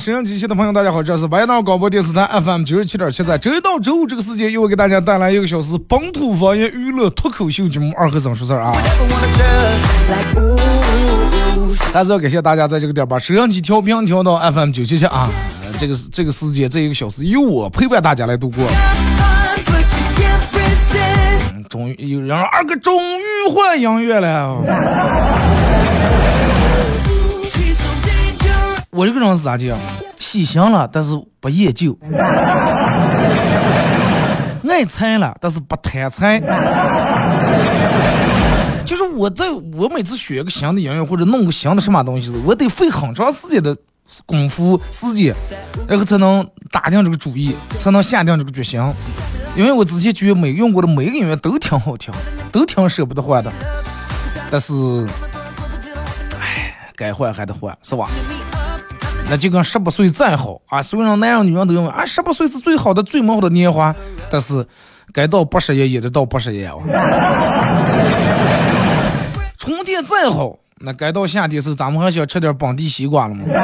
好了啊，沈阳机器的朋友，大家好，这是白浪广播电视台 FM 九十七点七，在周一到周五这个时间，又给大家带来一个小时本土方言娱乐脱口秀节目《二和尚说事儿》啊。还是要感谢大家在这个点把摄像机调频调到 FM 九七七啊，这个这个时间这一个小时由我陪伴大家来度过。终于有人二哥终于换音乐了。我这个人是咋讲？喜新了，但是不厌旧；爱菜了，但是不贪财。就是我在我每次选个新的音乐或者弄个新的什么东西，我得费很长时间的功夫时间，然后才能打定这个主意，才能下定这个决心。因为我之前觉得每用过的每个音乐都挺好听，都挺舍不得换的，但是，唉，该换还得换，是吧？那就跟十八岁再好啊，虽然男人女人都认为啊，十八岁是最好的、最美好的年华。但是，该到八十也也得到八十也啊。春天再好，那该到夏天时候，咱们还想吃点本地西瓜了吗？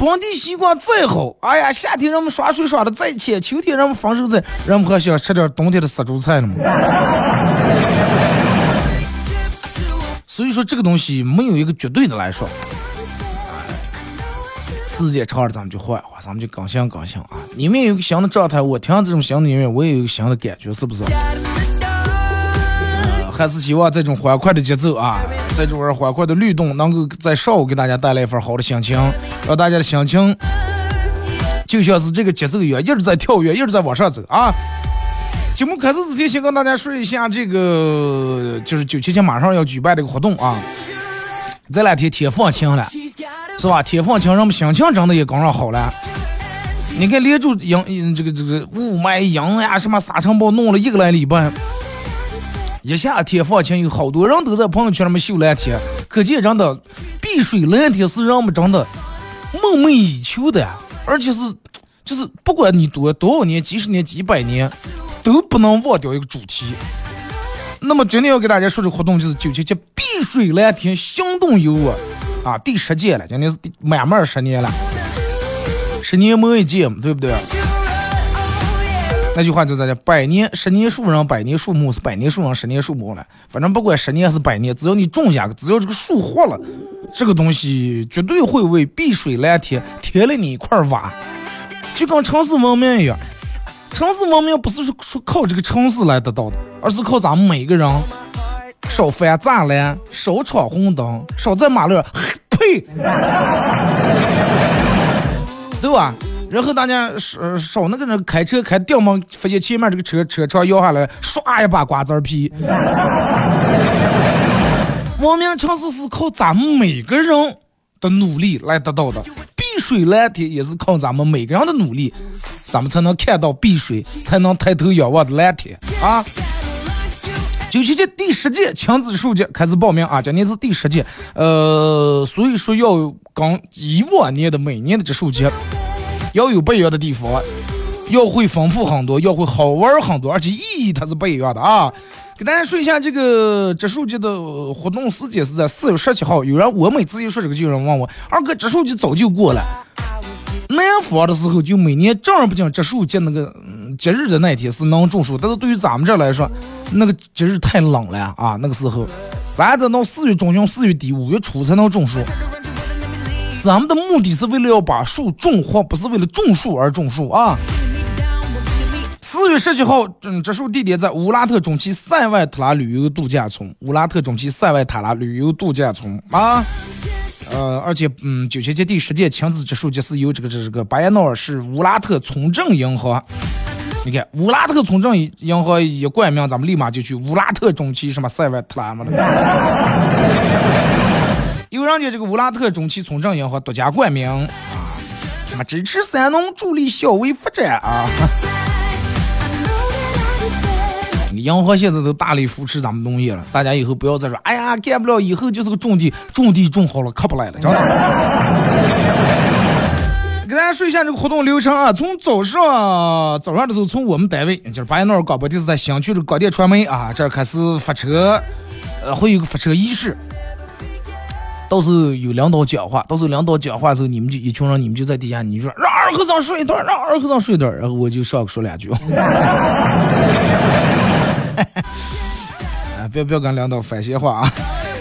本地西瓜再好，哎呀，夏天人们耍水耍的再浅，秋天人们丰收在，人们还想吃点冬天的杀猪菜了吗？所以说这个东西没有一个绝对的来说，时间长了咱们就换换，咱们就更新更新啊！你们有个新的状态，我听这种新的音乐，我也有新的感觉，是不是？呃还是希望这种欢快的节奏啊，这种欢快的律动，能够在上午给大家带来一份好的心情，让大家的心情就像是这个节奏一样，一直在跳跃，一直在往上走啊！节目开始之前，先跟大家说一下这个，就是九七七马上要举办这个活动啊。这两天天放晴了，是吧？天放晴，让我们心情真的也跟上好了。你看，连住阴这个这个雾霾、阴呀，什么沙尘暴弄了一个来礼拜，一下天放晴，有好多人都在朋友圈里面秀蓝天，可见真的碧水蓝天是让我们真的梦寐以求的，而且是就是不管你多多少年、几十年、几百年。都不能忘掉一个主题。那么今天要给大家说的活动就是九七七碧水蓝天行动游啊，啊，第十届了，今天是第满满十年了，十年磨一剑，对不对？那句话就在这，百年十年树人，百年树木是百年树人，十年树木了。反正不管十年还是百年，只要你种下，只要这个树活了，这个东西绝对会为碧水蓝天添了你一块瓦，就跟城市文明一样。城市文明不是说靠这个城市来得到的，而是靠咱们每个人少翻栅栏、少闯红灯、少在马路上呸，对吧？然后大家少少那个人开车开掉门，发现前面这个车车窗摇下来，唰一把瓜子皮。文明城市是靠咱们每个人的努力来得到的。水蓝天也是靠咱们每个人的努力，咱们才能看到碧水，才能抬头仰望的蓝天啊！九七届第十届亲子树节开始报名啊，今年是第十届，呃，所以说要跟以往年的每年的植树节要有不一样的地方，要会丰富很多，要会好玩很多，而且意义它是不一样的啊！给大家说一下这个植树节的活动时间是在四月十七号。有人我每次一说这个，就有人问我，二哥植树节早就过了。南方的时候就每年正儿八经植树节那个节日的那天是能种树，但是对于咱们这来说，那个节日太冷了啊！那个时候，咱得到四月中旬、四月底、五月初才能种树。咱们的目的是为了要把树种活，不是为了种树而种树啊。四月十七号，嗯，植树地点在乌拉特中旗塞外塔拉旅游度假村。乌拉特中旗塞外塔拉旅游度假村啊，呃，而且，嗯，九七届第十届亲子植树节是由这个这个巴彦淖尔市乌拉特村镇银行。你看，乌拉特村镇银行一冠名，咱们立马就去乌拉特中旗什么塞外塔拉嘛的。有人家这个乌拉特中旗村镇银行独家冠名啊，什么支持三农，助力小微发展啊。银行现在都大力扶持咱们农业了，大家以后不要再说，哎呀，干不了，以后就是个种地，种地种好了可不来了，真的。给大家说一下这个活动流程啊，从早上早上的时候，从我们单位就是巴彦淖尔广播电视台新区的广电传媒啊，这儿开始发车，呃，会有个发车仪式，到时候有领导讲话，到时候领导讲话的时候，你们就一群人，你们就在底下，你说让二和尚说一段，让二和尚说一段，然后我就上说两句。啊，不要不要跟领导反闲话啊！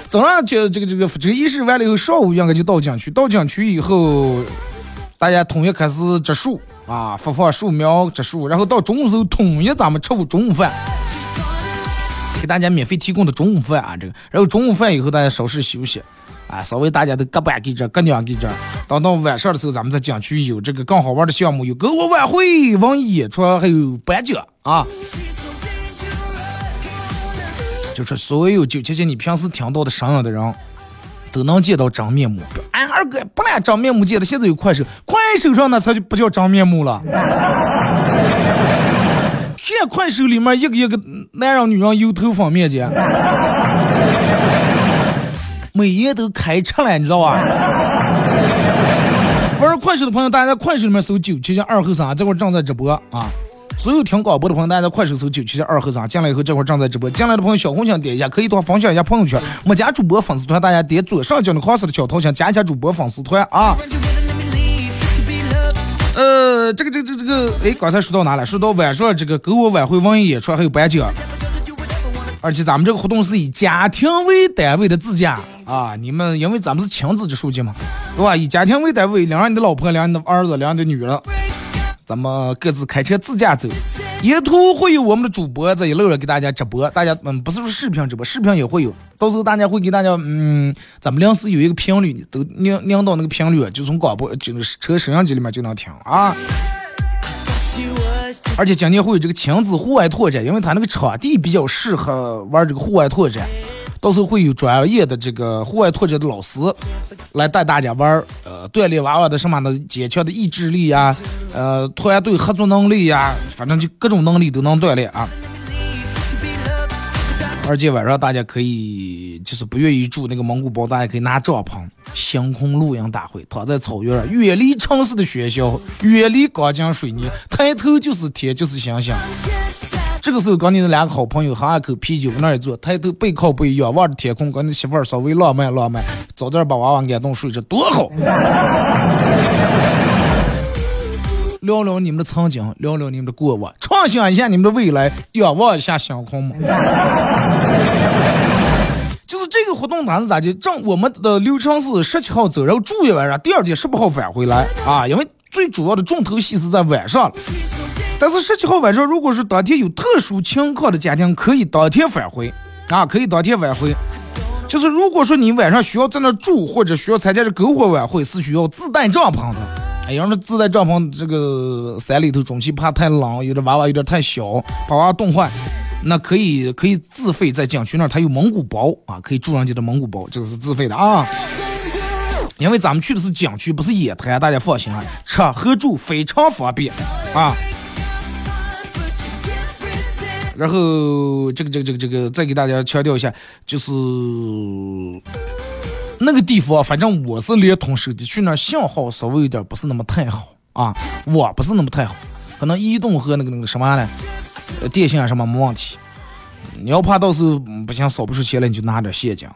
早上就这个这个这个仪式完了以后，上午应该就到景区。到景区以后，大家统一开始植树啊，发放树苗、植树。然后到中午时候，统一咱们吃午中午饭，给大家免费提供的中午饭啊，这个。然后中午饭以后，大家稍事休息啊，稍微大家都各半给这，各两给这。等到晚上的时候，咱们在景区有这个更好玩的项目，有篝火晚会、文艺演出，还有颁奖啊。就是所有九七七你平时听到的声音的人，都能见到真面目。俺二哥不来真面目见的，现在有快手，快手上那才就不叫真面目了。看快手里面一个一个男人女人油头粉面的，每夜都开车了，你知道吧？玩快手的朋友，大家在快手里面搜九七七二后三，这会正在直播啊。所有听广播的朋友，大家在快手搜九七七二和尚进来以后，这会儿正在直播。进来的朋友，小红心点一下，可以多分享一下朋友圈。没加主播粉丝团，大家点左上角的黄色的小头像，加一下主播粉丝团啊。呃，这个这个这这个，哎，刚才说到哪了？说到晚上这个篝火晚会、文艺演出还有颁奖，而且咱们这个活动是以家庭为单位的自驾啊。你们因为咱们是亲子的书记嘛，对吧？以家庭为单位，领上你的老婆，领上你的儿子，领上你的女儿。咱们各自开车自驾走，沿途会有我们的主播在一路上给大家直播。大家嗯，不是说视频直播，视频也会有。到时候大家会给大家嗯，咱们临时有一个频率，都拧拧到那个频率，就从广播就是车摄像机里面就能听啊。而且今年会有这个亲子户外拓展，因为它那个场地比较适合玩这个户外拓展。到时候会有专业的这个户外拓展的老师来带大家玩儿，呃，锻炼娃娃的什么的坚强的意志力呀，呃，团队合作能力呀，反正就各种能力都能锻炼啊。而且晚上大家可以就是不愿意住那个蒙古包，大家可以拿帐篷，星空露营大会，躺在草原上，远离城市的喧嚣，远离钢筋水泥，抬头就是天，就是星星。这个时候，跟你的两个好朋友喝一口啤酒，那一坐，抬头背靠背，仰望着天空，跟你媳妇儿稍微浪漫浪漫，早点把娃娃安顿睡着，多好！聊聊你们的曾经，聊聊你们的过往，畅想一下你们的未来，仰望一下星空嘛。就是这个活动，它是咋的？正我们的流程是十七号走，然后住一晚上，第二天十八号返回来啊。因为最主要的重头戏是在晚上了。但是十七号晚上，如果是当天有特殊情况的家庭，可以当天返回啊，可以当天返回。就是如果说你晚上需要在那住，或者需要参加这篝火晚会，是需要自带帐篷的。哎，要是自带帐篷，这个山里头中气怕太冷，有的娃娃有点太小，把娃冻坏，那可以可以自费在景区那儿，他有蒙古包啊，可以住上去的蒙古包，这个是自费的啊。因为咱们去的是景区，不是野滩，大家放心啊，吃喝住非常方便啊。然后这个这个这个这个再给大家强调一下，就是那个地方，反正我是联通手机去那，信号稍微有点不是那么太好啊，网不是那么太好，可能移动和那个那个什么呢，电信啊什么没问题。你要怕到时候不行扫不出钱来，你就拿点现金。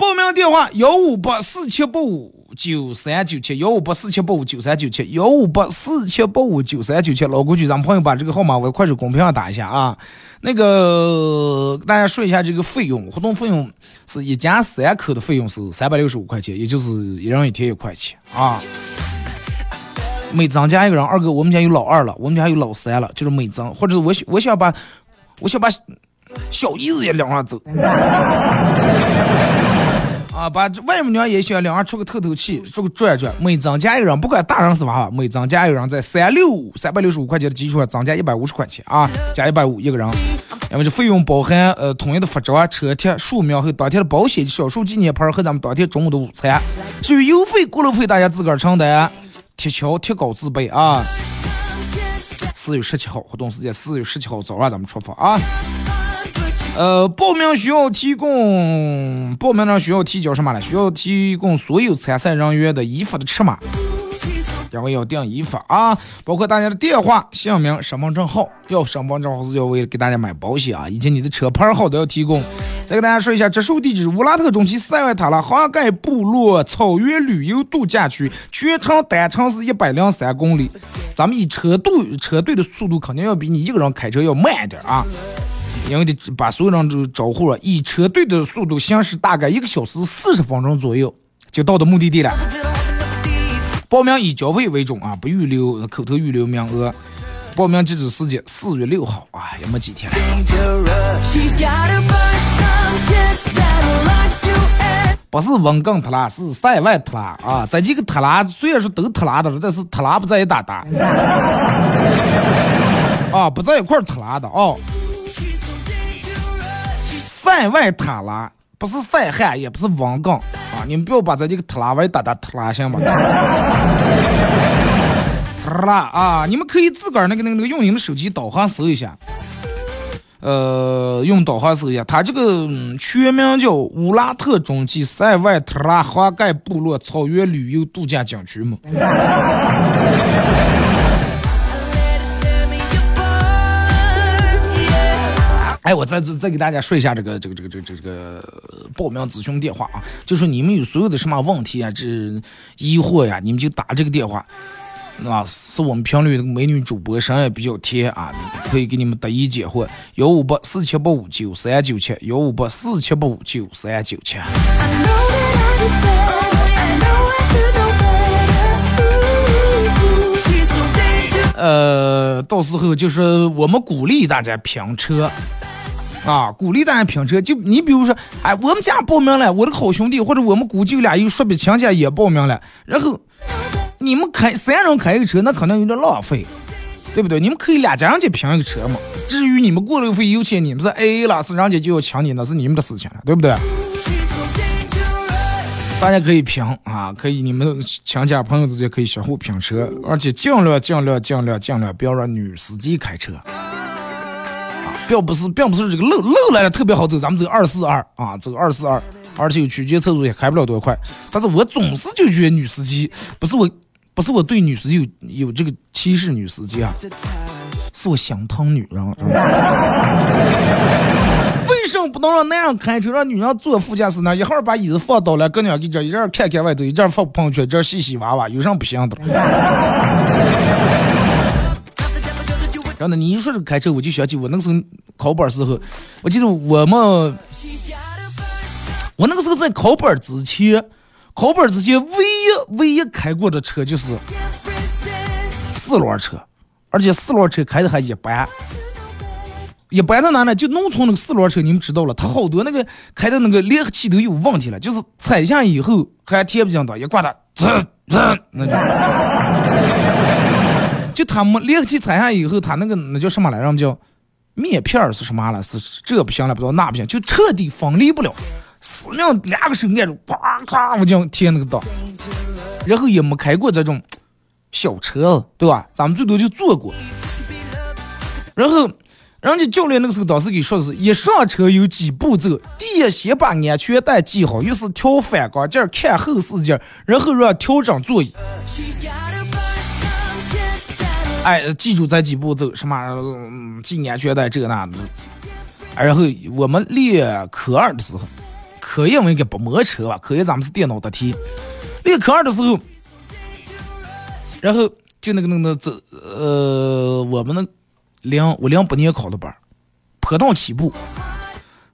报名电话：幺五八四七八五。九三九七，幺五八四七八五九三九七，幺五八四七八五九三九七。老规矩，咱们朋友把这个号码往快手公屏上打一下啊。那个大家说一下这个费用，活动费用是一家三口的费用是三百六十五块钱，也就是一人一天一块钱啊。每增加一个人，二哥，我们家有老二了，我们家有老三了，就是每增，或者我我想把，我想把小姨子也领上走。啊，把外母娘也想两人出个透透气，出个转转。每增加一个人，不管大人是娃娃，每增加一个人，在三六三百六十五块钱的基础上增加一百五十块钱啊，加一百五一个人。那么这费用包含呃统一的服装、车贴、树苗和当天的保险、小树纪念牌和咱们当天中午的午餐。至于邮费、过路费，大家自个儿承担。铁桥铁高自备啊！四月十七号活动时间，四月十七号早上咱们出发啊。呃，报名需要提供，报名上需要提交什么呢？需要提供所有参赛人员的衣服的尺码，然后要订衣服啊，包括大家的电话、姓名、身份证号。要身份证号是要为了给大家买保险啊，以及你的车牌号都要提供。再给大家说一下，这属地址乌拉特中旗塞外塔拉哈盖部落草原旅游度假区，全程单程是一百零三公里。咱们以车队车队的速度肯定要比你一个人开车要慢点啊。因为得把所有人都招呼了，以车队的速度行驶大概一个小时四十分钟左右，就到的目的地了。报名以交费为准啊，不预留口头预留名额。报名截止时间四月六号啊，也没几天了。不是文更特拉，是塞外特拉啊。这几个特拉虽然说都特拉的了，但是特拉不在一搭搭。啊，不在一块儿特拉的哦。塞外特拉不是塞汉，也不是王岗啊！你们不要把咱这个特拉外打打特拉行吗？特拉啊！你们可以自个儿那个那个那个用你们手机导航搜一下，呃，用导航搜一下，它这个全名叫乌拉特中旗塞外特拉花盖部落草原旅游度假景区嘛。哎，我再再给大家说一下这个这个这个这个这个报名咨询电话啊，就说你们有所有的什么问题啊，这疑惑呀，你们就打这个电话，啊，是我们频率的美女主播，声音也比较甜啊，可以给你们答疑解惑。幺五八四七八五九三九七，幺五八四七八五九三九七。呃，到时候就是我们鼓励大家拼车。啊，鼓励大家拼车，就你比如说，哎，我们家报名了，我的好兄弟或者我们姑舅俩又说别亲戚也报名了，然后你们开三人开一个车，那可能有点浪费，对不对？你们可以俩家人就拼一个车嘛。至于你们过路费有钱，你们是 A A 了，是人家就要抢你，那是你们的事情了，对不对？大家可以拼啊，可以你们亲家朋友之间可以相互拼车，而且尽量尽量尽量尽量不要让女司机开车。并不是，并不是这个路路来的特别好走，咱们走二四二啊，走二四二，而且有区间测速也开不了多快。但是我总是就觉得女司机不是我，不是我对女司机有有这个歧视女司机啊，是我心疼女人。为什么不能让男人开车，让女人坐副驾驶呢？一会儿把椅子放倒了，搁那给这一阵看看外头，一阵发朋友圈，一阵洗洗娃娃，有啥不行的？然后呢，你一说这开车，我就想起我那个时候考本时候，我记得我们，我那个时候在考本之前，考本之前唯一唯一开过的车就是四轮车，而且四轮车开的还一般，一般在哪呢？就农村那个四轮车，你们知道了，它好多那个开的那个离合器都有问题了，就是踩下以后还贴不进档，一挂它滋滋那就。就他们连起踩下以后，他那个那叫什么来着？叫面片儿是什么了？是这不行了，不知道那不行，就彻底分离不了，死命两个手按住，咵咵我就贴那个档，然后也没开过这种小车，对吧？咱们最多就坐过。然后人家教练那个时候当时给说的是，一上车有几步骤：第一，先把安全带系好，又是调反光镜，看后视镜，然后让调整座椅。哎，记住这几步走，什么系安全带这那的。然后我们练科二的时候，科一我应该不摸车吧？科一咱们是电脑答题。练科二的时候，然后就那个那个走呃，我们那零我零八年考的班，坡道起步，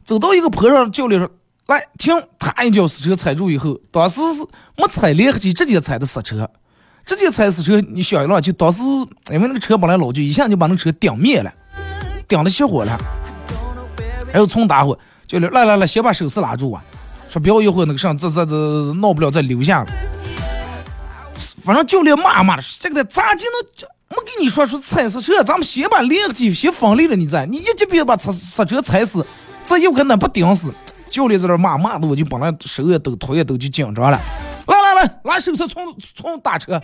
走到一个坡上，教练说来停，他一脚死车踩住以后，当时是没踩离合器，直接踩的刹车，直接踩死车，你想一想，就当时因为那个车本来老旧，一下就把那车顶灭了，顶的熄火了，然后重打火，教练来来来，先把手势拉住啊。说不要一会儿那个上，这这这闹不了再留下了。反正教练骂骂的，这个咋就能没跟你说说踩死车？咱们先把离合器先分离了，你再你一级别把刹刹车踩死，这有可能不顶死。教练在那骂骂的，我就本来手也抖，腿也抖，就紧张了。来，拉手势，从从打车。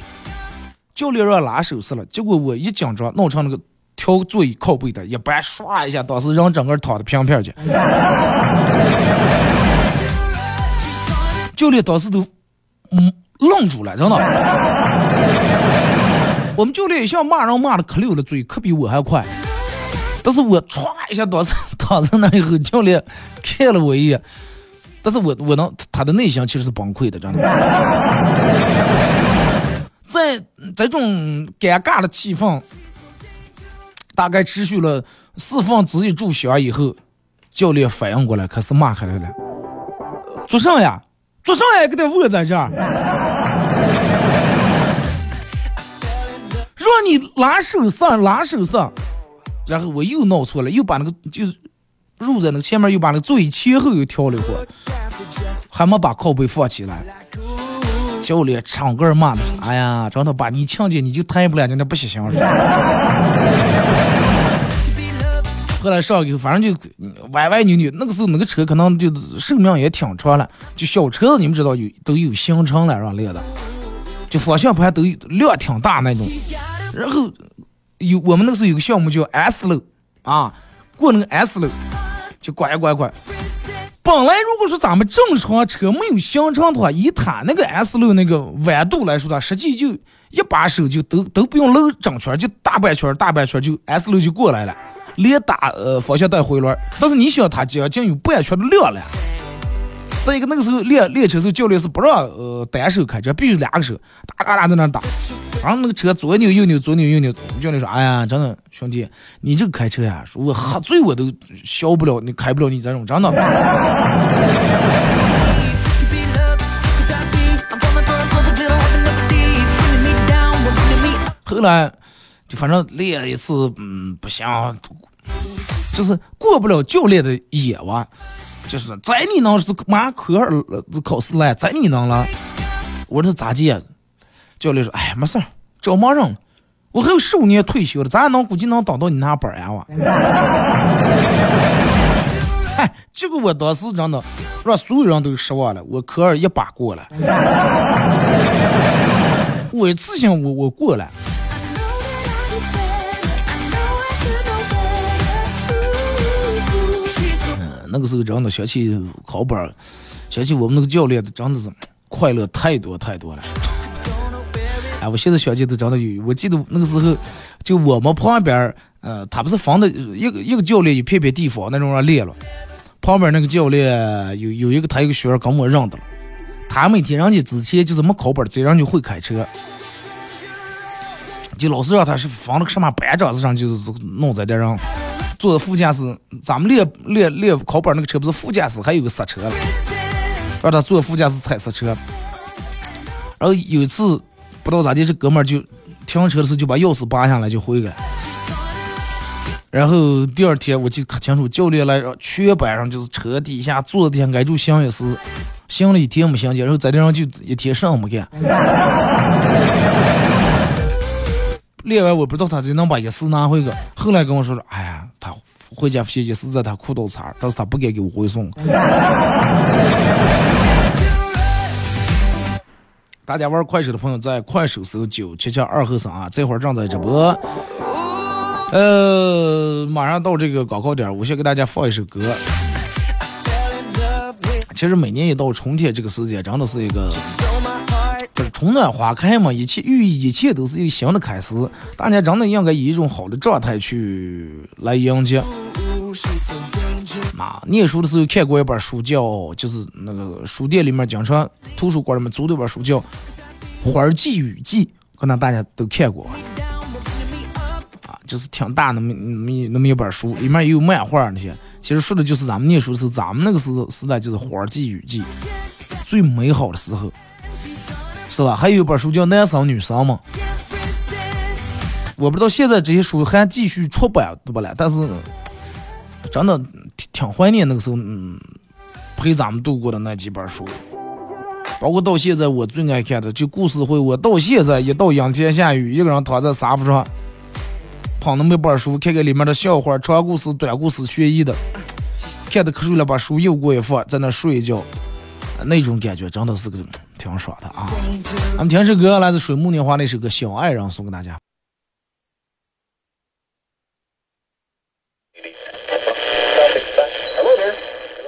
教练让拉手势了，结果我一紧张，弄成那个调座椅靠背的，一掰唰一下，当时人整个躺的平平去。教练当时都嗯愣住了，真的。我们教练一下骂人骂的可溜了，嘴可比我还快。但是我歘一下当时躺在那以后，教练看了我一眼，但是我我能他的内心其实是崩溃的，真的。在这种尴尬的气氛大概持续了四分之一炷香以后，教练反应过来，开始骂开来了，做啥呀？做啥呀给他窝在这儿？让你拉手上，拉手上，然后我又闹错了，又把那个就是入在那个前面，又把那个座椅前后又调了一会儿，还没把靠背放起来。教练唱歌骂的啥呀？真的把你强奸你就抬不了，人家不行。后来上以后，反正就歪歪扭扭。那个时候那个车可能就寿命也挺长了，就小车子你们知道有都有行程了，是吧？练的，就方向盘都量挺大那种。然后有我们那个时候有个项目叫 S 路啊，过那个 S 路就拐拐拐。本来如果说咱们正常车没有行程的话，以它那个 S 路那个弯度来说的，实际就一把手就都都不用搂整圈，就大半圈大半圈就 S 路就过来了。连打呃方向带回轮，但是你想他将近有半圈的量了。再一个那个时候练练车时候，教练是不让呃单手开车，必须两个手哒哒哒在那打。然后那个车左扭右扭左扭右扭，教练说：“哎呀，真的兄弟，你这个开车呀，我喝醉我都消不了，你开不了你这种真的。”后来就反正练一次，嗯，不行。就是过不了教练的眼哇，就是在你能是马科二考试来，在你能了。我这咋接？教练说：“哎，没事儿，找盲人，我还有十五年退休了，咱能估计能当到你那班呀我。”哎，结果我当时真的让所有人都失望了，我科二一把过了，我一次性我我过了。那个时候真的想起考班，想起我们那个教练，真的是快乐太多太多了。哎，我现在想起都真的有，我记得那个时候，就我们旁边，呃，他不是分的一个一个教练一片片地方那种让练了，旁边那个教练有有一个他一个学员跟我认的了，他每天人家之前就是没考本，这人就会开车，就老是让他是放那个什么班长子上，就是弄在点上。坐副驾驶，咱们练练练考本那个车不是副驾驶还有个刹车了，让他坐副驾驶踩刹车。然后有一次不知道咋的，这哥们儿就停车的时候就把钥匙拔下来就回来。然后第二天我记得可清楚，教练来让全班上就是车底下坐底下挨住行一次，行了一天没行见，然后在地上就一天上没干。练完我不知道他怎能把钥匙拿回去，后来跟我说说，哎呀，他回家发现一四在他裤兜子儿，但是他不敢给我回送。大家玩快手的朋友在快手搜九七七二后生啊，这会儿正在直播。呃，马上到这个高考点，我先给大家放一首歌。其实每年一到春天这个时间，真的是一个。就是春暖花开嘛，一切寓意，一切都是一个新的开始。大家真的应该以一种好的状态去来迎接。啊，念书的时候看过一本书，叫就是那个书店里面经常图书馆里面租的一本书，叫《花季雨季》，可能大家都看过啊，就是挺大那么那么那么一本书，里面也有漫画那些。其实说的就是咱们念书的时候，咱们那个时时代就是花季雨季最美好的时候，是吧？还有一本书叫《男生女生》嘛，我不知道现在这些书还继续出版对不啦？但是真的挺挺怀念那个时候，嗯，陪咱们度过的那几本书，包括到现在我最爱看的就故事会，我到现在一到阴天下雨，一个人躺在沙发上。捧那么一本书，看看里面的笑话、长故事、短故事、悬疑的，看的瞌睡了，把书又过一放，在那睡一觉，那种感觉真的是个挺爽的啊！咱们听首歌，来自水木年华那首歌《小爱人》，送给大家。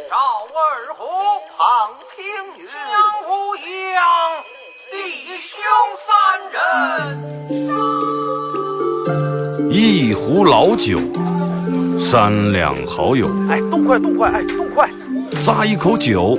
赵二虎，唐青云，江无恙，弟兄三人。一壶老酒，三两好友。哎，动快，动快，哎，动快！咂一口酒，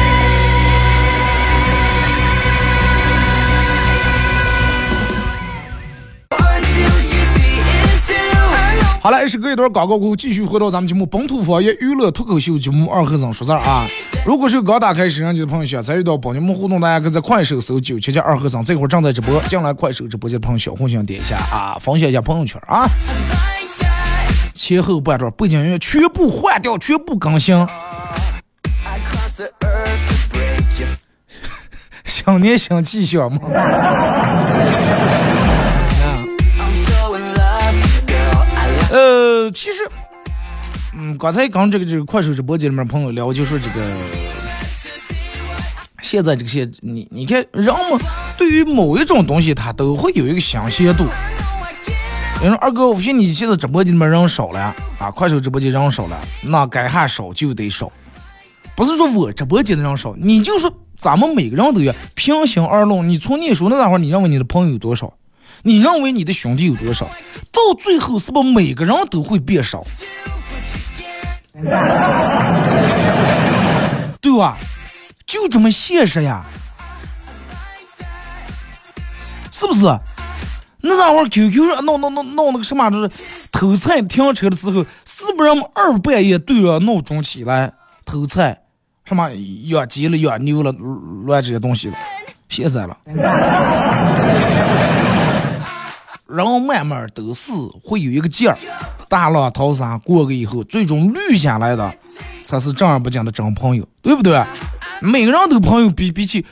好了，是隔一段广告过后，继续回到咱们节目《本土方言娱乐脱口秀》节目二和尚说事儿啊。如果是刚打开摄像机的朋友，想参与到帮你们互动，大家可以在快手搜九七七二和尚，这会儿正在直播。进来快手直播间的朋友，小红心点一下啊，分享一下朋友圈啊。前后半段背景音乐全部换掉，全部更新。新年新气象嘛。呃，其实，嗯，刚才刚这个这个快手直播间里面朋友聊，就说这个现在这个现，你你看人们，对于某一种东西，他都会有一个新鲜度。你说二哥，我发现你现在直播间里面人少了啊，快手直播间人少了，那该还少就得少，不是说我直播间的人少，你就说咱们每个人都要平心而论，你从念书那会儿，你认为你的朋友有多少？你认为你的兄弟有多少？到最后是不是每个人都会变少？对吧？就这么现实呀，是不是？那会儿 QQ 上闹闹闹闹那个什么，就是偷菜停车的时候，是不是二半夜对着闹钟起来偷菜？什么养鸡了、养牛了，乱这些东西了？现在了。然后慢慢都是会有一个劲儿，大浪淘沙过个以后，最终绿下来的才是正儿八经的真朋友，对不对？每个人都朋友比比起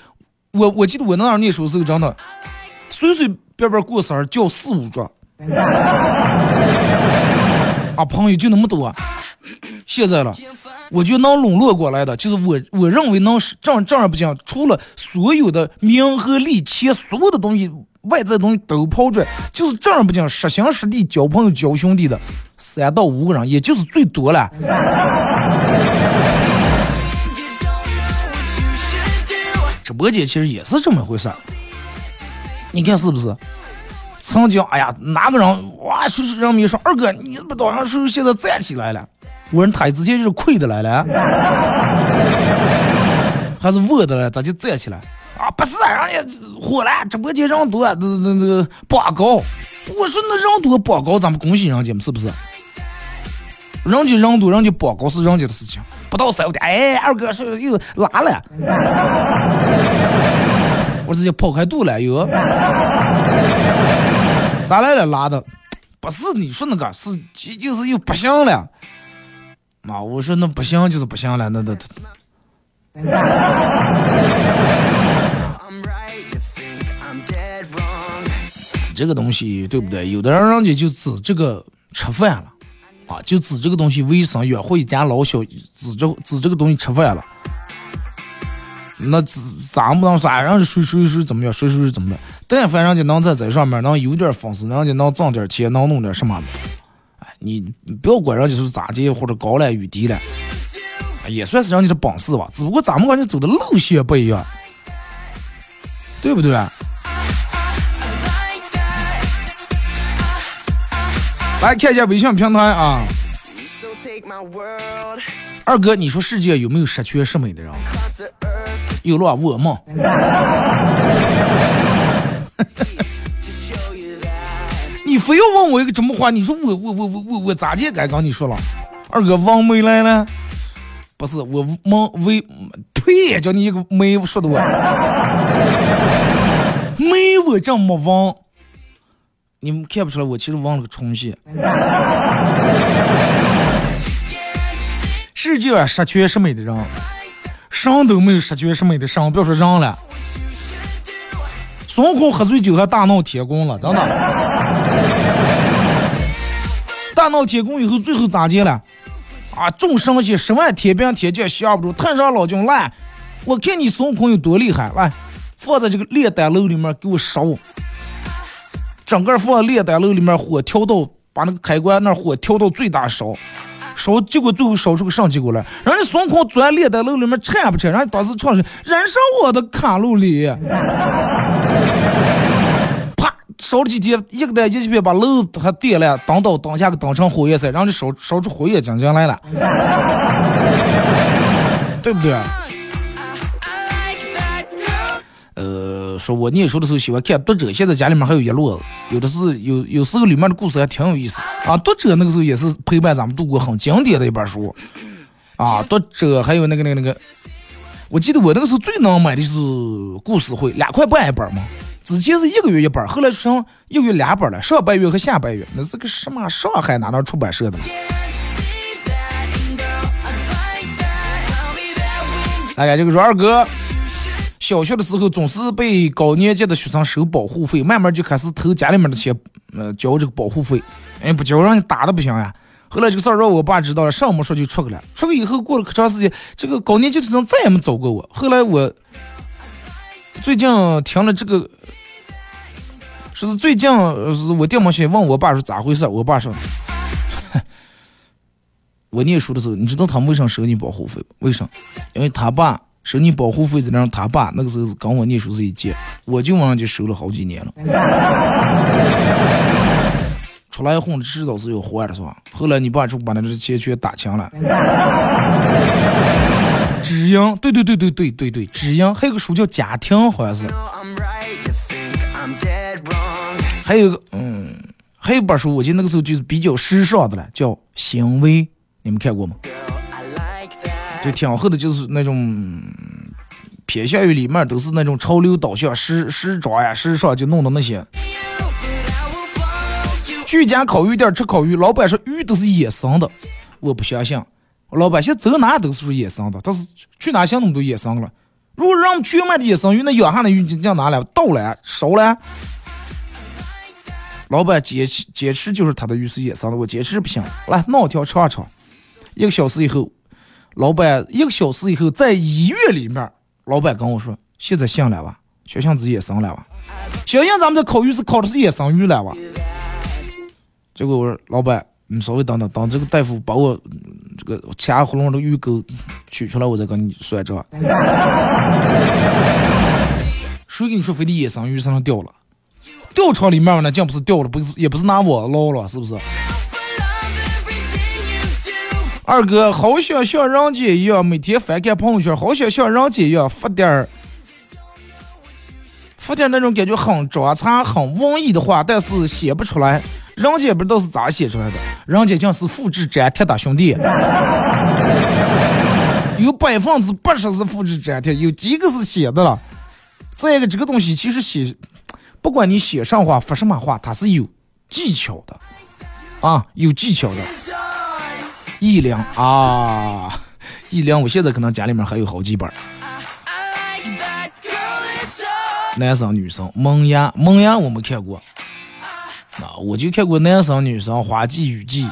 我，我记得我那儿念书时候真的，随随便便过生日叫四五桌，啊朋友就那么多。现在了，我觉得能笼络过来的，就是我我认为能是正正儿八经，除了所有的名和利钱，所有的东西。外在东西都抛出来，就是正儿八经实心实地交朋友、交兄弟的三到五个人，也就是最多了。直播间其实也是这么回事儿，你看是不是？曾经，哎呀，哪个人哇，说是人民说二哥，你不早上是不是现在站起来了？我说他之前就是跪的来了，还是卧的了，咋就站起来？啊，不是，人家火了，直播间人多，那那那个榜高。我说那人多榜高，咱们恭喜人家嘛，是不是？人家人多，人家榜高是人家的事情。不到三五点，哎，二哥是又拉了，我直接跑开肚了又。咋来了拉的？不是你说那个，是就是又不行了。妈，我说那不行就是不行了，那那。这个东西对不对？有的人人家就指这个吃饭了，啊，就指这个东西卫生，约会家老小指这指这个东西吃饭了。那咱不能说人家谁谁谁怎么样，谁谁谁怎么样。但凡人家能在这上面能有点粉丝，人家能挣点钱，能弄点什么，哎，你不要管人家是咋地或者高了与低了，也算是人家的本事吧。只不过咱们感觉走的路线不一样，对不对？来看一下微信平台啊，二哥，你说世界有没有十全十美的人？有了我吗？你非要问我一个什么话？你说我我我我我我咋地？该刚你说了，二哥王梅来了，不是我王为呸，叫你一个梅说的我，没我这么王。你们看不出来，我其实忘了个重写。世界十全十美的人，上都没有十全十美的上，不要说人了。孙悟空喝醉酒还大闹天宫了，等等。大闹天宫以后，最后咋的了？啊，众神仙十万天兵天将吓不住，太上老君来，我看你孙悟空有多厉害，来，放在这个炼丹炉里面给我烧。整个放炼丹炉里面，火调到把那个开关那火调到最大烧，烧结果最后烧出个啥结果来？人家孙悟空钻炼丹炉里面颤不颤？人家当时唱是燃烧我的卡路里，啪烧了几天，一个弹一起把炉还点了，当到当下给当成火焰噻，然后就烧烧出火焰将将来了，对不对？说我念书的时候喜欢看读者，现在家里面还有一摞子，有的是有有时候里面的故事还挺有意思啊。读者那个时候也是陪伴咱们度过很经典的一本书啊。读者还有那个那个那个，我记得我那个时候最能买的就是故事会，两块半一本嘛。之前是一个月一本，后来成一个月两本了，上半月和下半月。那是个什么上海哪哪出版社的？大家这个说二哥。小学的时候总是被高年级的学生收保护费，慢慢就开始偷家里面的钱，呃，交这个保护费。哎，不交让你打的不行呀。后来这个事儿让我爸知道了，上没说就出去了。出去以后过了可长时间，这个高年级的学生再也没找过我。后来我最近听了这个，说是最近我爹妈先问我爸说咋回事，我爸说，我念书的时候，你知道他们为啥收你保护费为啥？因为他爸。收你保护费是让他爸那个时候是跟我念书是一届，我就往上就收了好几年了。出来混迟早是要还的，是吧？后来你爸就把那这钱全打清了。知音，对对对对对对对，知音。还有个书叫家庭，好像是。还有个，嗯，还有本书，我记得那个时候就是比较时尚的了，叫行为，你们看过吗？就挺厚的，就是那种偏向于里面都是那种潮流导向、时时装呀、时尚，就弄的那些。去家烤鱼店吃烤鱼，老板说鱼都是野生的，我不相信。老板现在走哪都是野生的，但是去哪像那么多野生了？如果让我们全卖的野生鱼，那养下的鱼就叫哪来？倒了，熟了。老板坚持坚持就是他的鱼是野生的，我坚持不行。来，弄条尝尝。一个小时以后。老板一个小时以后在医院里面，老板跟我说：“现在行了吧？小巷子也生了吧？小心咱们这烤鱼是烤的是野生鱼了吧？”结果我说：“老板，你稍微等等，等这个大夫把我这个掐喉咙的鱼钩取出来，我再跟你算账。”谁跟你说非得野生鱼身上掉了？钓场里面，那竟不是钓了，不是也不是拿网捞了，是不是？二哥，好想像人家一样，每天翻看朋友圈，好想像人家一样发点儿，发点儿那种感觉很装叉、很文艺的话，但是写不出来。人家不知道是咋写出来的，人家竟是复制粘贴的，兄弟。有百分之八十是复制粘贴，有几个是写的了。再一个，这个东西其实写，不管你写上话、发什么话，它是有技巧的，啊，有技巧的。一两啊，一两，我现在可能家里面还有好几本。男生女生，萌芽萌芽我没看过，啊，我就看过男生女生花季雨季，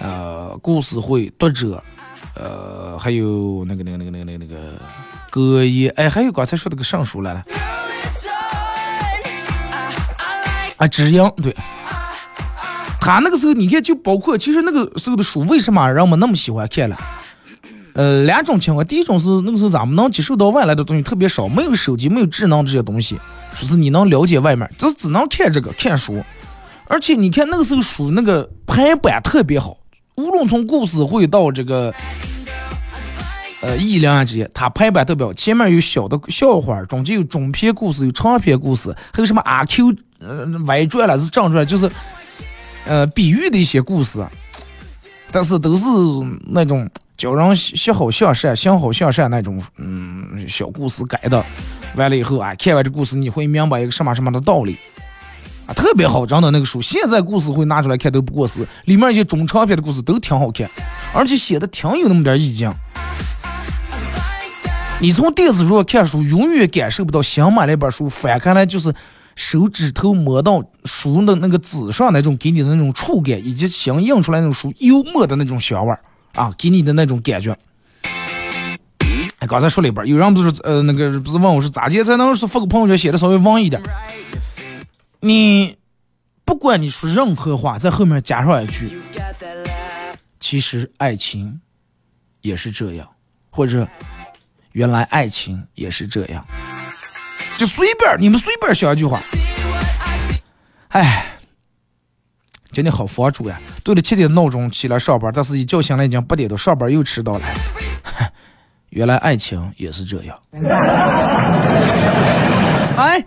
呃，故事会读者，呃，还有那个那个那个那个那个那个隔夜，哎，还有刚才说的个尚书来了，啊，知音对。他那个时候，你看，就包括其实那个时候的书，为什么人们那么喜欢看了？呃，两种情况，第一种是那个时候咱们能接受到外来的东西特别少，没有手机，没有智能这些东西，就是你能了解外面，就只能看这个看书。而且你看那个时候书那个排版特别好，无论从故事会到这个呃一两这些，它排版特别好，前面有小的笑话，中间有中篇故事，有长篇故事，还有什么阿 Q 呃外传了是正传，就是。呃，比喻的一些故事，但是都是那种教人学好向善、行好向善那种，嗯，小故事改的。完了以后啊，看完这故事，你会明白一个什么什么的道理啊，特别好，真的那个书，现在故事会拿出来看都不过时。里面一些中长篇的故事都挺好看，而且写的挺有那么点意境。你从电子书看书，永远感受不到想买那本书翻开来就是。手指头摸到书的那个纸上那种给你的那种触感，以及新印出来那种书油墨的那种香味儿啊，给你的那种感觉。哎，刚才说了一半，有人不是呃那个不是问我是咋接才能是发个朋友圈写的稍微文艺点？你不管你说任何话，在后面加上一句，其实爱情也是这样，或者原来爱情也是这样。就随便你们随便想一句话。哎，今天好佛主呀！对了七点闹钟起来上班，但是一觉醒来已经八点多，上班又迟到了。原来爱情也是这样。哎，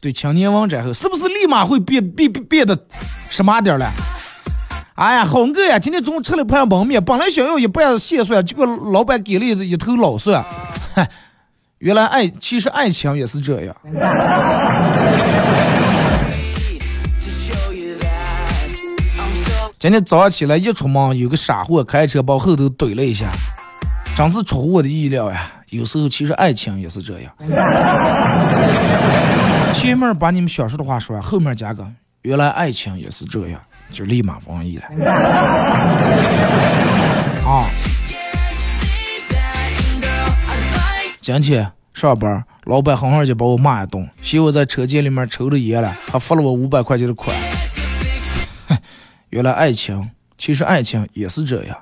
对青年王战后，是不是立马会变变变变得什么点了？哎呀，好饿呀！今天中午吃了盘焖面，本来想要一半蟹蒜，结果老板给了一一头老蒜。原来爱，其实爱情也是这样。今天早上起来一出门，有个傻货开车把我后头怼了一下，真是出乎我的意料呀。有时候其实爱情也是这样。前面把你们想说的话说完，后面加个原来爱情也是这样，就立马忘意了。啊。今天上班，老板狠狠就把我骂一顿，嫌我在车间里面抽了烟了，还罚了我五百块钱的款。原来爱情，其实爱情也是这样。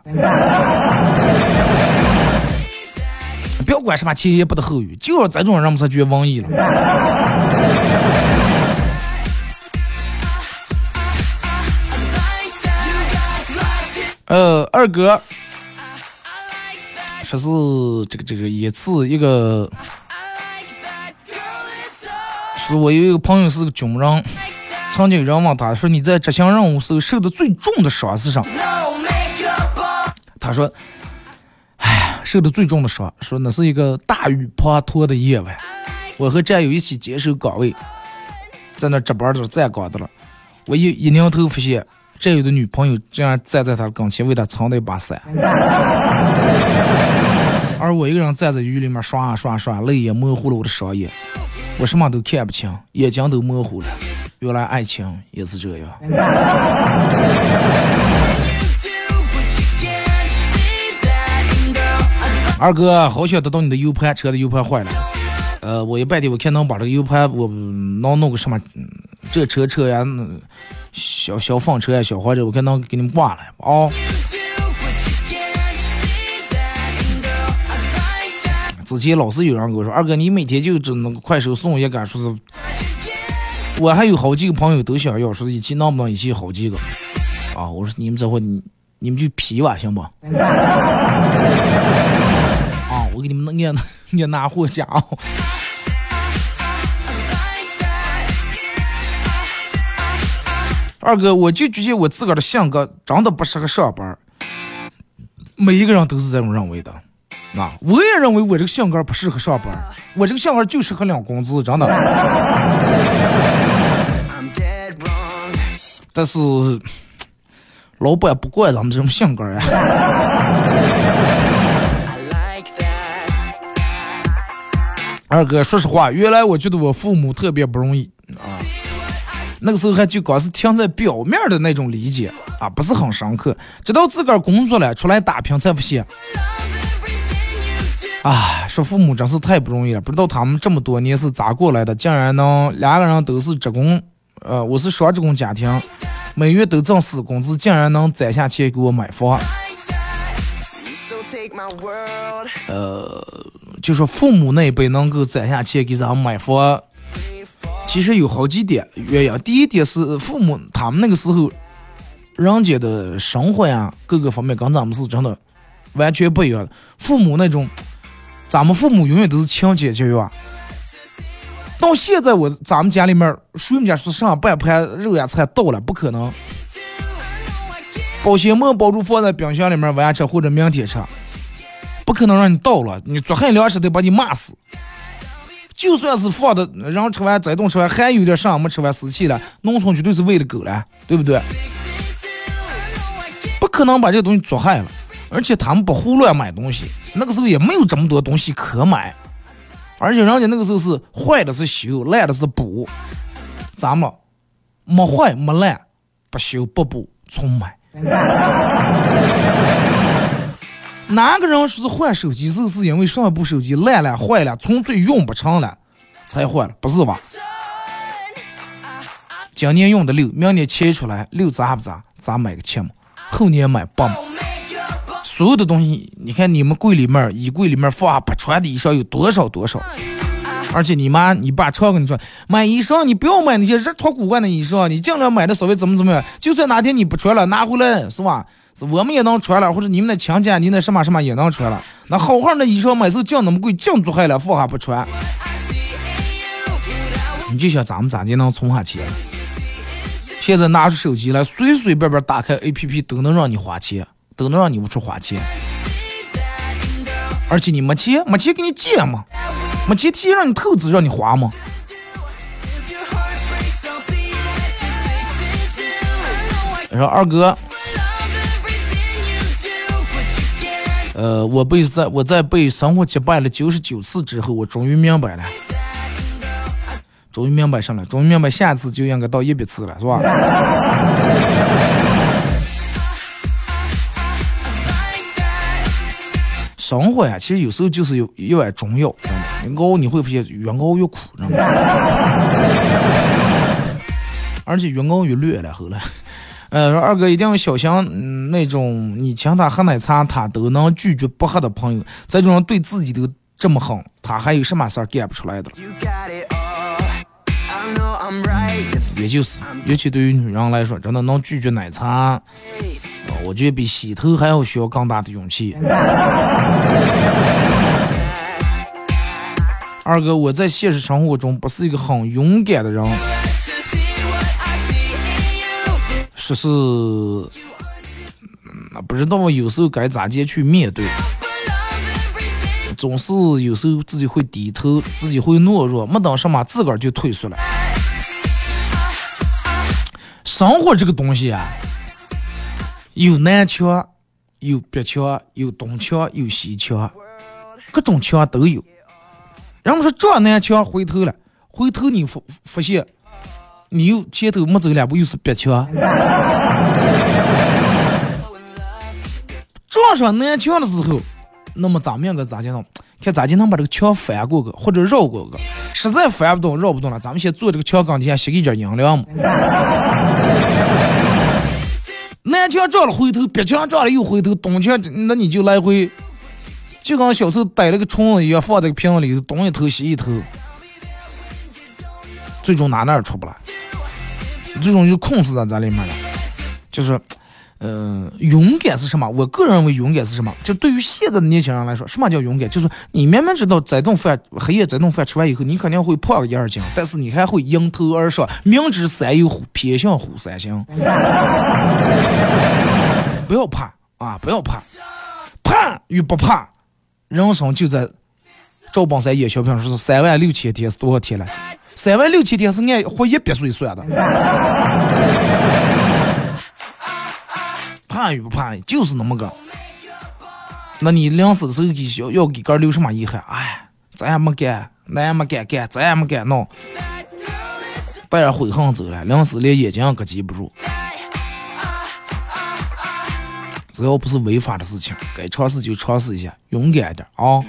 不要管什么前言不搭后语，就要这种人们才觉得文艺了。呃，二哥。说是这个这个一次一个，是我有一个朋友是个军人，曾经有人问他说你在执行任务时候受的最重的伤是什么？他说，哎，受的最重的伤，说那是一个大雨滂沱的夜晚，我和战友一起坚守岗位，在那值班的站岗的了，我一一拧头发现战友的女朋友这样站在他跟前为他撑了一把伞。而我一个人站在雨里面刷啊刷刷，泪也模糊了我的双眼，我什么都看不清，眼睛都模糊了。原来爱情也是这样。二哥，好想得到你的 U 盘，车的 U 盘坏了。呃，我一半天我看能把这个 U 盘，我能弄个什么，这车车呀，小小房车呀，小货车，我看能给你们挂了啊。之前老是有人跟我说：“二哥，你每天就整那个快手送一杆，说是我还有好几个朋友都想要，说一起能不能一起好几个？啊，我说你们这会你你们就皮吧，行不？啊，我给你们弄点点拿货价啊。二哥，我就觉得我自个儿的性格真的不适合上班，每一个人都是这么认为的。啊，我也认为我这个性格不适合上班，我这个性格就适合领工资，真的。但是老板不惯咱们这种性格呀。二哥，说实话，原来我觉得我父母特别不容易。那个时候还就光是停在表面的那种理解啊，不是很深刻。直到自个儿工作了，出来打拼才发现，啊，说父母真是太不容易了。不知道他们这么多年是咋过来的，竟然能两个人都是职工，呃，我是双职工家庭，每月都挣死工资，竟然能攒下钱给我买房。呃，就说父母那一辈能够攒下钱给咱买房。其实有好几点原因。第一点是父母他们那个时候，人家的生活呀，各个方面跟咱们是真的完全不一样。父母那种，咱们父母永远都是勤俭节约。到现在我咱们家里面，谁们家说上半盘肉呀菜到了，不可能。保鲜膜包住放在冰箱里面，晚上吃或者明天吃，不可能让你倒了。你做狠粮食得把你骂死。就算是放的，人吃完再顿吃完还有点剩没吃完死气了，农村绝对是喂的狗了，对不对？不可能把这个东西做坏了，而且他们不胡乱买东西，那个时候也没有这么多东西可买，而且人家那个时候是坏的是修，烂的是补，咱们没坏没烂，不修不补重买。哪个人说是换手机是是因为上一部手机烂了、坏了、纯粹用不成了才换了？不是吧？今年用的六，明年切出来六咋不咋？咋买个七嘛？后年买八嘛？所有的东西，你看你们柜里面、衣柜里面放不穿的衣裳有多少多少？而且你妈、你爸常跟你说，买衣裳你不要买那些日脱古怪的衣裳，你尽量买的稍微怎么怎么样。就算哪天你不穿了，拿回来是吧？是我们也能穿了，或者你们的亲戚、你那什么什么也能穿了。那好好的衣裳买时候净那么贵，净做坏了放下不穿。你就想咱们咋的能存下钱？现在拿出手机来，随随便便打开 APP 都能让你花钱，都能让你无处花钱。而且你没钱，没钱给你借嘛，没钱提让你投资让你花嘛。说二哥。呃，我被在我在被生活击败了九十九次之后，我终于明白了，终于明白什么？终于明白下次就应该到一百次了，是吧？生活呀，其实有时候就是有一碗中药，知道吗，熬你会发现越熬越苦，知道吗？而且越熬越劣了，后来。呃，说二哥一定要小心，嗯，那种你请他喝奶茶，他都能拒绝不喝的朋友，这种人对自己都这么狠，他还有什么事儿干不出来的了？也就是，尤其对于女人来说，真的能拒绝奶茶，我觉得比洗头还要需要更大的勇气。二哥，我在现实生活中不是一个很勇敢的人。就是，嗯，不知道有时候该咋接去面对，总是有时候自己会低头，自己会懦弱，没等什么自个儿就退缩了。生活这个东西啊，有南墙，有北墙，有东墙，有西墙，各种墙都有。人们说撞南墙回头了，回头你发发现。你又前头没走两步，又是别墙。撞上南墙的时候，那么咱们应该咋弄？看咋就能把这个墙翻过去，或者绕过去。实在翻不动、绕不动了，咱们先坐这个墙杆底下吸一点阴凉嘛。南墙撞了回头，北墙撞了又回头，东墙那你就来回，就跟小时候逮了个虫子一样，放在个瓶子里，东一头西一头。最终哪哪也出不来，最终就困死在咱里面了。就是，嗯，勇敢是什么？我个人认为勇敢是什么？就对于现在的年轻人来说，什么叫勇敢？就是你明明知道这顿饭黑夜这顿饭吃完以后，你肯定会胖个一二斤，但是你还会迎头而上，明知山有虎，偏向虎山行。不要怕啊！不要怕，怕与不怕，人生就在赵本山演小品说是三万六千天是多少天了？三万六千天是按活一百岁算的。怕与不怕，就是那么个。那你临死的时候给要要给哥留什么遗憾？哎，咱也没干，那也没敢干，咱也没敢弄，带着悔恨走了，临死连眼睛也记不住。只要不是违法的事情，该尝试就尝试一下，勇敢点啊！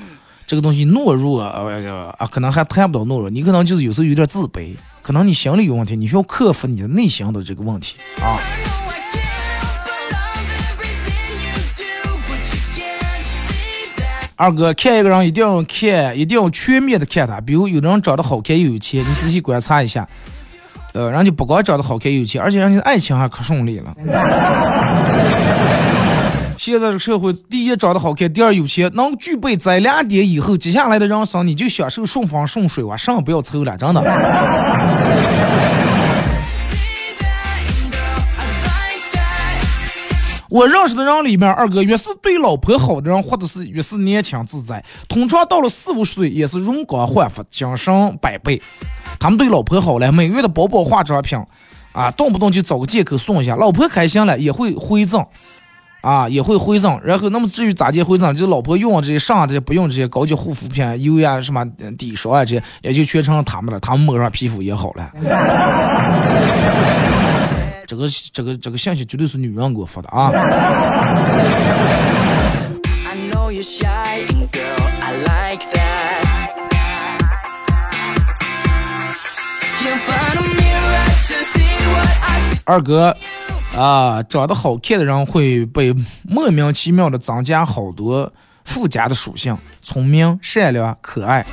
这个东西懦弱啊，可能还谈不到懦弱，你可能就是有时候有点自卑，可能你心里有问题，你需要克服你的内心的这个问题啊。二哥，看一个人一定要看，一定要全面的看他。比如有的人长得好看又有钱，你仔细观察一下，呃，人家不光长得好看又有钱，而且人家爱情还可顺利了。现在这个社会，第一长得好看，第二有钱，能具备这两点以后，接下来的人生你就享受顺风顺水哇，什么不要愁了，真的。我认识的人里面，二哥越是对老婆好的人，或者是越是年轻自在，通常到了四五十岁也是容光焕发、精神百倍。他们对老婆好了，每月的包包、化妆品，啊，动不动就找个借口送一下，老婆开心了也会回赠，啊，也会回赠。然后那么至于咋介回赠，就老婆用这些上这些不用这些高级护肤品、油呀什么底霜啊这些，也就全成他们了，他们抹上皮肤也好了。这个这个这个信息绝对是女人给我发的啊！二哥啊，长得好看的人会被莫名其妙的增加好多附加的属性，聪明、善良、可爱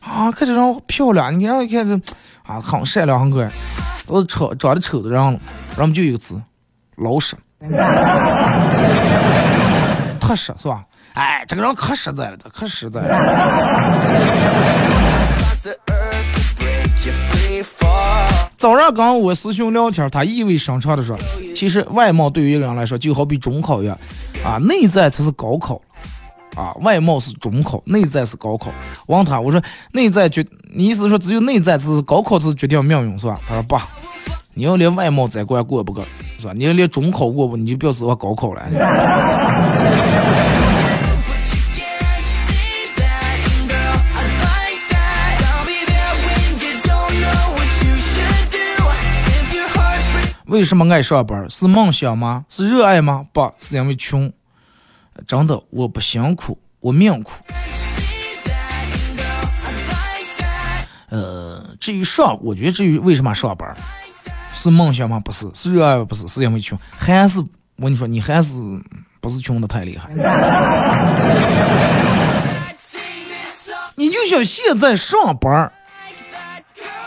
啊！看这人漂亮，你看一看这啊，很善良，很可爱。都是丑长得丑的人，人们就一个词，老实，踏实是吧？哎，这个人可实在了，这可实在了。早上跟我师兄聊天，他意味深长的说：“其实外貌对于一个人来说，就好比中考一样，啊，内在才是高考。”啊，外貌是中考，内在是高考。问他，我说内在决，你意思说只有内在是高考是决定命运是吧？他说不，你要连外貌再关过不过是吧？你要连中考过不，你就表示我高考了。为什么爱上班？是梦想吗？是热爱吗？不是因为穷。真的，我不辛苦，我命苦。呃，至于上，我觉得至于为什么上班，是梦想吗？不是，是热爱不是，是因为穷，还是我跟你说，你还是不是穷的太厉害。你就想现在上班，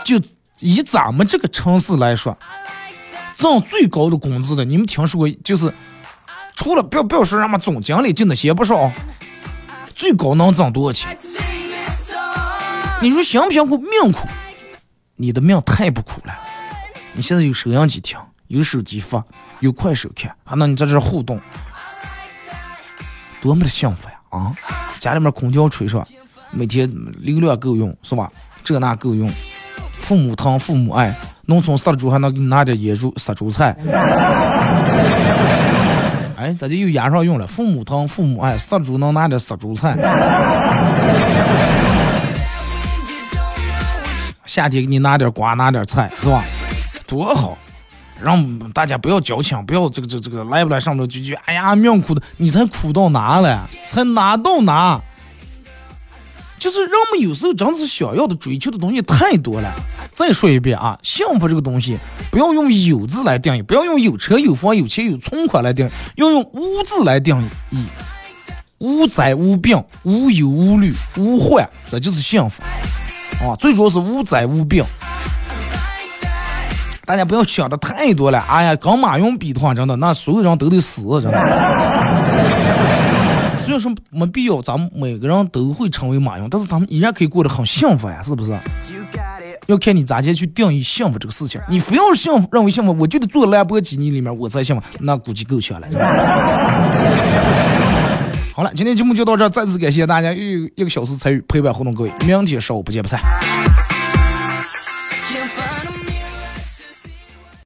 就以咱们这个城市来说，挣最高的工资的，你们听说过就是？除了不要不要说什么总经理就那些不少，最高能挣多少钱？你说行不行苦？命苦，你的命太不苦了。你现在有收音机听，有手机发，有快手看，还能你在这互动，多么的幸福呀！啊，家里面空调吹上，每天流量够用是吧？这那够用，父母疼父母爱，农村杀猪还能给你拿点野猪杀猪菜。哎，咋就又押上用了？父母疼，父母爱，杀猪能拿点杀猪菜。夏天给你拿点瓜，拿点菜，是吧？多好，让大家不要矫情，不要这个这个这个来不来上头句句，哎呀，命苦的，你才苦到哪了？才哪到哪？就是人们有时候真是想要的、追求的东西太多了。再说一遍啊，幸福这个东西不要用有字来定义，不要用有车有房有钱有存款来定义，要用无字来定义。无灾无病无忧无虑无患，这就是幸福啊！最主要是无灾无病大家不要想的太多了。哎呀，跟马云比的话，真的，那所有人都得死，真的。虽然说没必要，咱们每个人都会成为马云，但是他们依然可以过得很幸福呀，是不是？要看你咋去定义幸福这个事情。你非要幸福，认为幸福，我就得坐兰博基尼里面我才幸福，那估计够呛了。好了，今天节目就到这，再次感谢大家又一个小时参与陪伴活动，各位，明天上午不见不散。